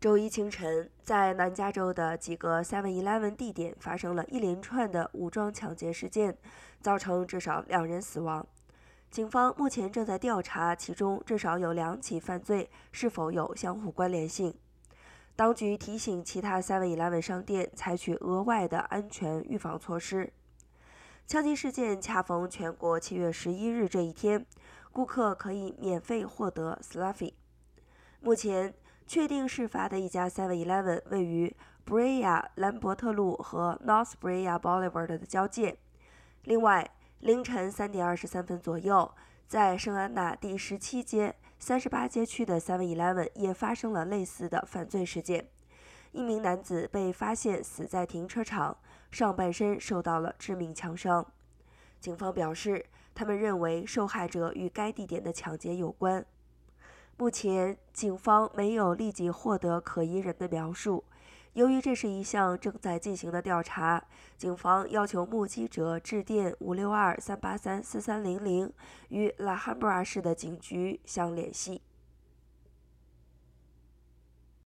周一清晨，在南加州的几个 Seven Eleven 地点发生了一连串的武装抢劫事件，造成至少两人死亡。警方目前正在调查其中至少有两起犯罪是否有相互关联性。当局提醒其他 Seven Eleven 商店采取额外的安全预防措施。枪击事件恰逢全国七月十一日这一天，顾客可以免费获得 Sluffy。目前。确定事发的一家 Seven Eleven 位于 Brea 兰伯特路和 North Brea Boulevard 的交界。另外，凌晨三点二十三分左右，在圣安娜第十七街、三十八街区的 Seven Eleven 也发生了类似的犯罪事件。一名男子被发现死在停车场，上半身受到了致命枪伤。警方表示，他们认为受害者与该地点的抢劫有关。目前，警方没有立即获得可疑人的描述。由于这是一项正在进行的调查，警方要求目击者致电五六二三八三四三零零与拉哈布拉市的警局相联系。